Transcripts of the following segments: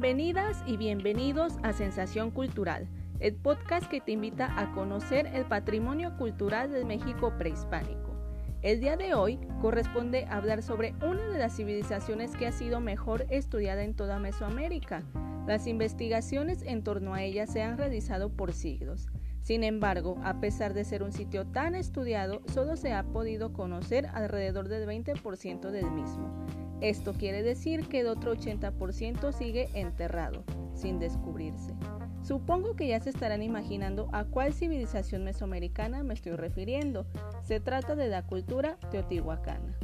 Bienvenidas y bienvenidos a Sensación Cultural, el podcast que te invita a conocer el patrimonio cultural del México prehispánico. El día de hoy corresponde hablar sobre una de las civilizaciones que ha sido mejor estudiada en toda Mesoamérica. Las investigaciones en torno a ella se han realizado por siglos. Sin embargo, a pesar de ser un sitio tan estudiado, solo se ha podido conocer alrededor del 20% del mismo. Esto quiere decir que el otro 80% sigue enterrado, sin descubrirse. Supongo que ya se estarán imaginando a cuál civilización mesoamericana me estoy refiriendo. Se trata de la cultura teotihuacana.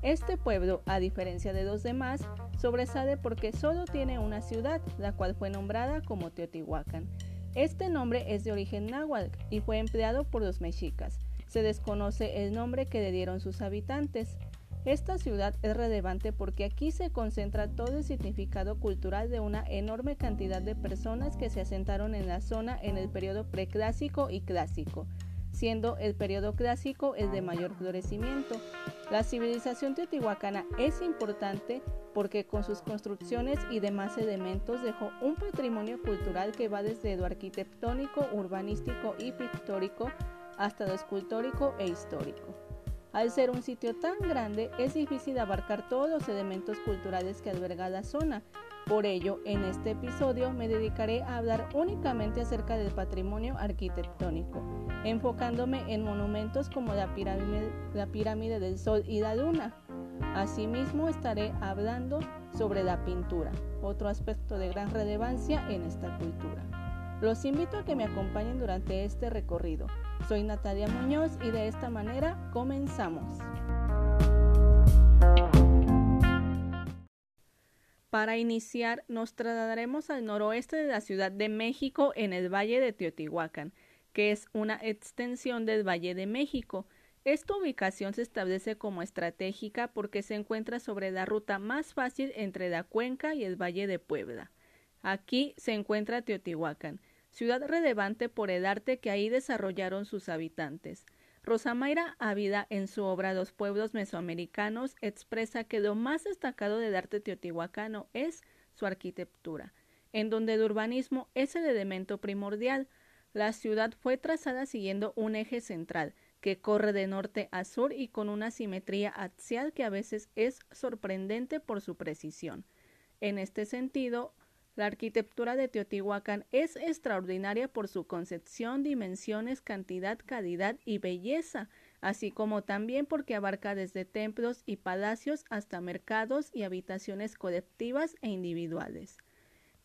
Este pueblo, a diferencia de los demás, sobresale porque solo tiene una ciudad, la cual fue nombrada como Teotihuacán. Este nombre es de origen náhuatl y fue empleado por los mexicas. Se desconoce el nombre que le dieron sus habitantes. Esta ciudad es relevante porque aquí se concentra todo el significado cultural de una enorme cantidad de personas que se asentaron en la zona en el periodo preclásico y clásico, siendo el periodo clásico el de mayor florecimiento. La civilización teotihuacana es importante porque con sus construcciones y demás elementos dejó un patrimonio cultural que va desde lo arquitectónico, urbanístico y pictórico hasta lo escultórico e histórico. Al ser un sitio tan grande, es difícil abarcar todos los elementos culturales que alberga la zona. Por ello, en este episodio me dedicaré a hablar únicamente acerca del patrimonio arquitectónico, enfocándome en monumentos como la pirámide, la pirámide del Sol y la Luna. Asimismo, estaré hablando sobre la pintura, otro aspecto de gran relevancia en esta cultura. Los invito a que me acompañen durante este recorrido. Soy Natalia Muñoz y de esta manera comenzamos. Para iniciar, nos trasladaremos al noroeste de la Ciudad de México en el Valle de Teotihuacán, que es una extensión del Valle de México. Esta ubicación se establece como estratégica porque se encuentra sobre la ruta más fácil entre la cuenca y el Valle de Puebla. Aquí se encuentra Teotihuacán, ciudad relevante por el arte que ahí desarrollaron sus habitantes. Rosamayra Ávida, en su obra Los pueblos mesoamericanos, expresa que lo más destacado del arte teotihuacano es su arquitectura, en donde el urbanismo es el elemento primordial. La ciudad fue trazada siguiendo un eje central, que corre de norte a sur y con una simetría axial que a veces es sorprendente por su precisión. En este sentido, la arquitectura de Teotihuacán es extraordinaria por su concepción, dimensiones, cantidad, calidad y belleza, así como también porque abarca desde templos y palacios hasta mercados y habitaciones colectivas e individuales.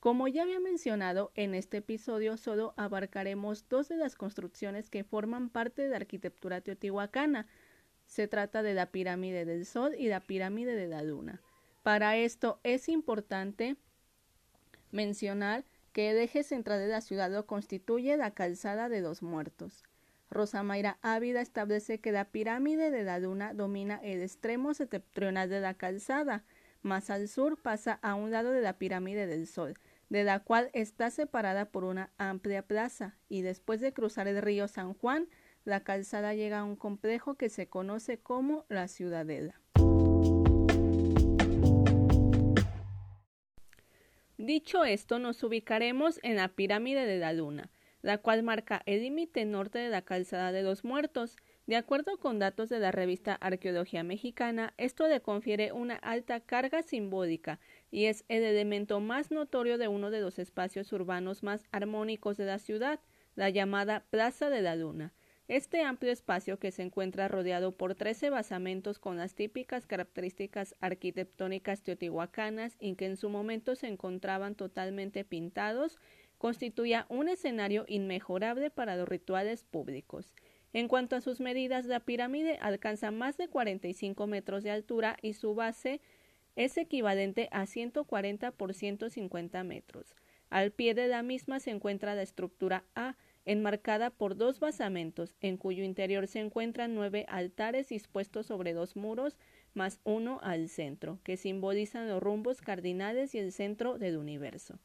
Como ya había mencionado, en este episodio solo abarcaremos dos de las construcciones que forman parte de la arquitectura teotihuacana. Se trata de la pirámide del Sol y la pirámide de la Luna. Para esto es importante mencionar que el eje central de la ciudad lo constituye la calzada de los muertos. Rosa Mayra Ávida establece que la pirámide de la luna domina el extremo septentrional de la calzada, más al sur pasa a un lado de la pirámide del sol, de la cual está separada por una amplia plaza, y después de cruzar el río San Juan, la calzada llega a un complejo que se conoce como la Ciudadela. Dicho esto, nos ubicaremos en la pirámide de la Luna, la cual marca el límite norte de la calzada de los muertos. De acuerdo con datos de la revista Arqueología Mexicana, esto le confiere una alta carga simbólica y es el elemento más notorio de uno de los espacios urbanos más armónicos de la ciudad, la llamada Plaza de la Luna. Este amplio espacio, que se encuentra rodeado por trece basamentos con las típicas características arquitectónicas teotihuacanas y que en su momento se encontraban totalmente pintados, constituía un escenario inmejorable para los rituales públicos. En cuanto a sus medidas, la pirámide alcanza más de 45 metros de altura y su base es equivalente a 140 por 150 metros. Al pie de la misma se encuentra la estructura A, enmarcada por dos basamentos, en cuyo interior se encuentran nueve altares dispuestos sobre dos muros, más uno al centro, que simbolizan los rumbos cardinales y el centro del universo.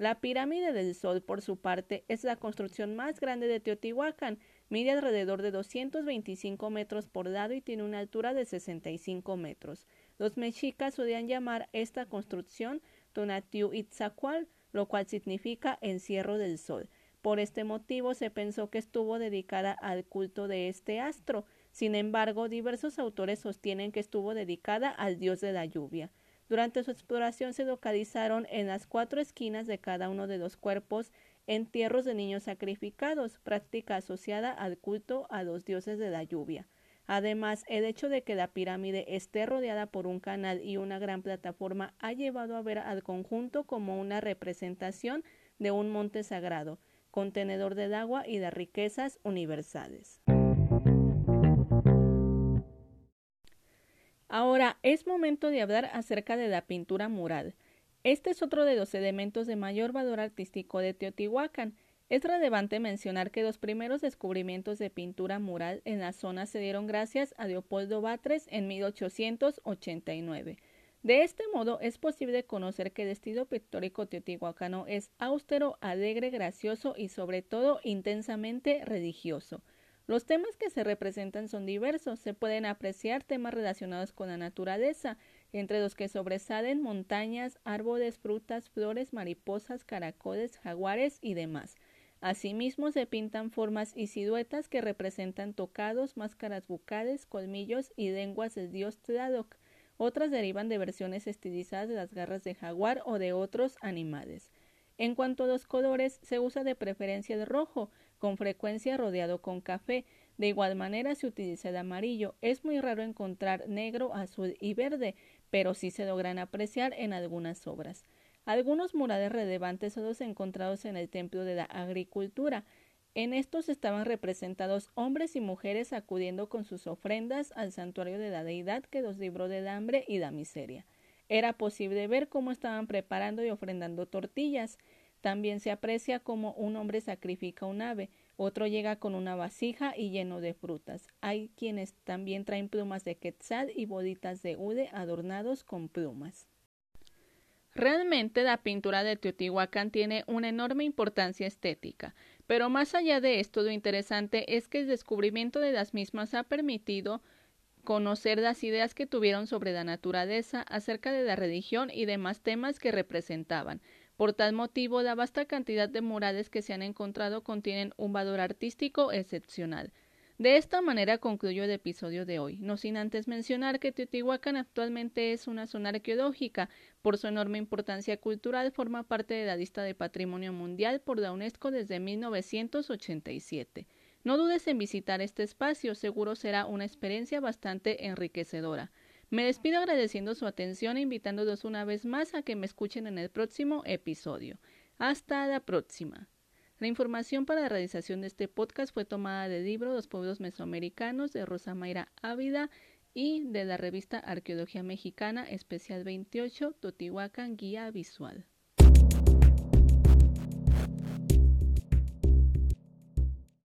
La pirámide del Sol, por su parte, es la construcción más grande de Teotihuacán, mide alrededor de 225 metros por lado y tiene una altura de 65 metros. Los mexicas solían llamar esta construcción Tonatiu Itzacual, lo cual significa encierro del sol. Por este motivo se pensó que estuvo dedicada al culto de este astro. Sin embargo, diversos autores sostienen que estuvo dedicada al dios de la lluvia. Durante su exploración se localizaron en las cuatro esquinas de cada uno de los cuerpos entierros de niños sacrificados, práctica asociada al culto a los dioses de la lluvia. Además, el hecho de que la pirámide esté rodeada por un canal y una gran plataforma ha llevado a ver al conjunto como una representación de un monte sagrado, contenedor del agua y de riquezas universales. Ahora es momento de hablar acerca de la pintura mural. Este es otro de los elementos de mayor valor artístico de Teotihuacán. Es relevante mencionar que los primeros descubrimientos de pintura mural en la zona se dieron gracias a Leopoldo Batres en 1889. De este modo es posible conocer que el estilo pictórico teotihuacano es austero, alegre, gracioso y sobre todo intensamente religioso. Los temas que se representan son diversos, se pueden apreciar temas relacionados con la naturaleza, entre los que sobresalen montañas, árboles, frutas, flores, mariposas, caracoles, jaguares y demás. Asimismo se pintan formas y siluetas que representan tocados, máscaras bucales, colmillos y lenguas del dios Tlaloc. Otras derivan de versiones estilizadas de las garras de jaguar o de otros animales. En cuanto a los colores, se usa de preferencia el rojo, con frecuencia rodeado con café. De igual manera se utiliza el amarillo. Es muy raro encontrar negro, azul y verde, pero sí se logran apreciar en algunas obras. Algunos murales relevantes son los encontrados en el Templo de la Agricultura. En estos estaban representados hombres y mujeres acudiendo con sus ofrendas al santuario de la deidad que los libró del hambre y la miseria. Era posible ver cómo estaban preparando y ofrendando tortillas. También se aprecia cómo un hombre sacrifica un ave, otro llega con una vasija y lleno de frutas. Hay quienes también traen plumas de quetzal y bolitas de hude adornados con plumas. Realmente la pintura de Teotihuacán tiene una enorme importancia estética, pero más allá de esto lo interesante es que el descubrimiento de las mismas ha permitido conocer las ideas que tuvieron sobre la naturaleza, acerca de la religión y demás temas que representaban, por tal motivo, la vasta cantidad de murales que se han encontrado contienen un valor artístico excepcional. De esta manera concluyo el episodio de hoy, no sin antes mencionar que Teotihuacán actualmente es una zona arqueológica, por su enorme importancia cultural forma parte de la lista de Patrimonio Mundial por la UNESCO desde 1987. No dudes en visitar este espacio, seguro será una experiencia bastante enriquecedora. Me despido agradeciendo su atención e invitándolos una vez más a que me escuchen en el próximo episodio. Hasta la próxima. La información para la realización de este podcast fue tomada del libro Los pueblos mesoamericanos de Rosa Mayra Ávida y de la revista Arqueología Mexicana, especial 28, Totihuacán Guía Visual.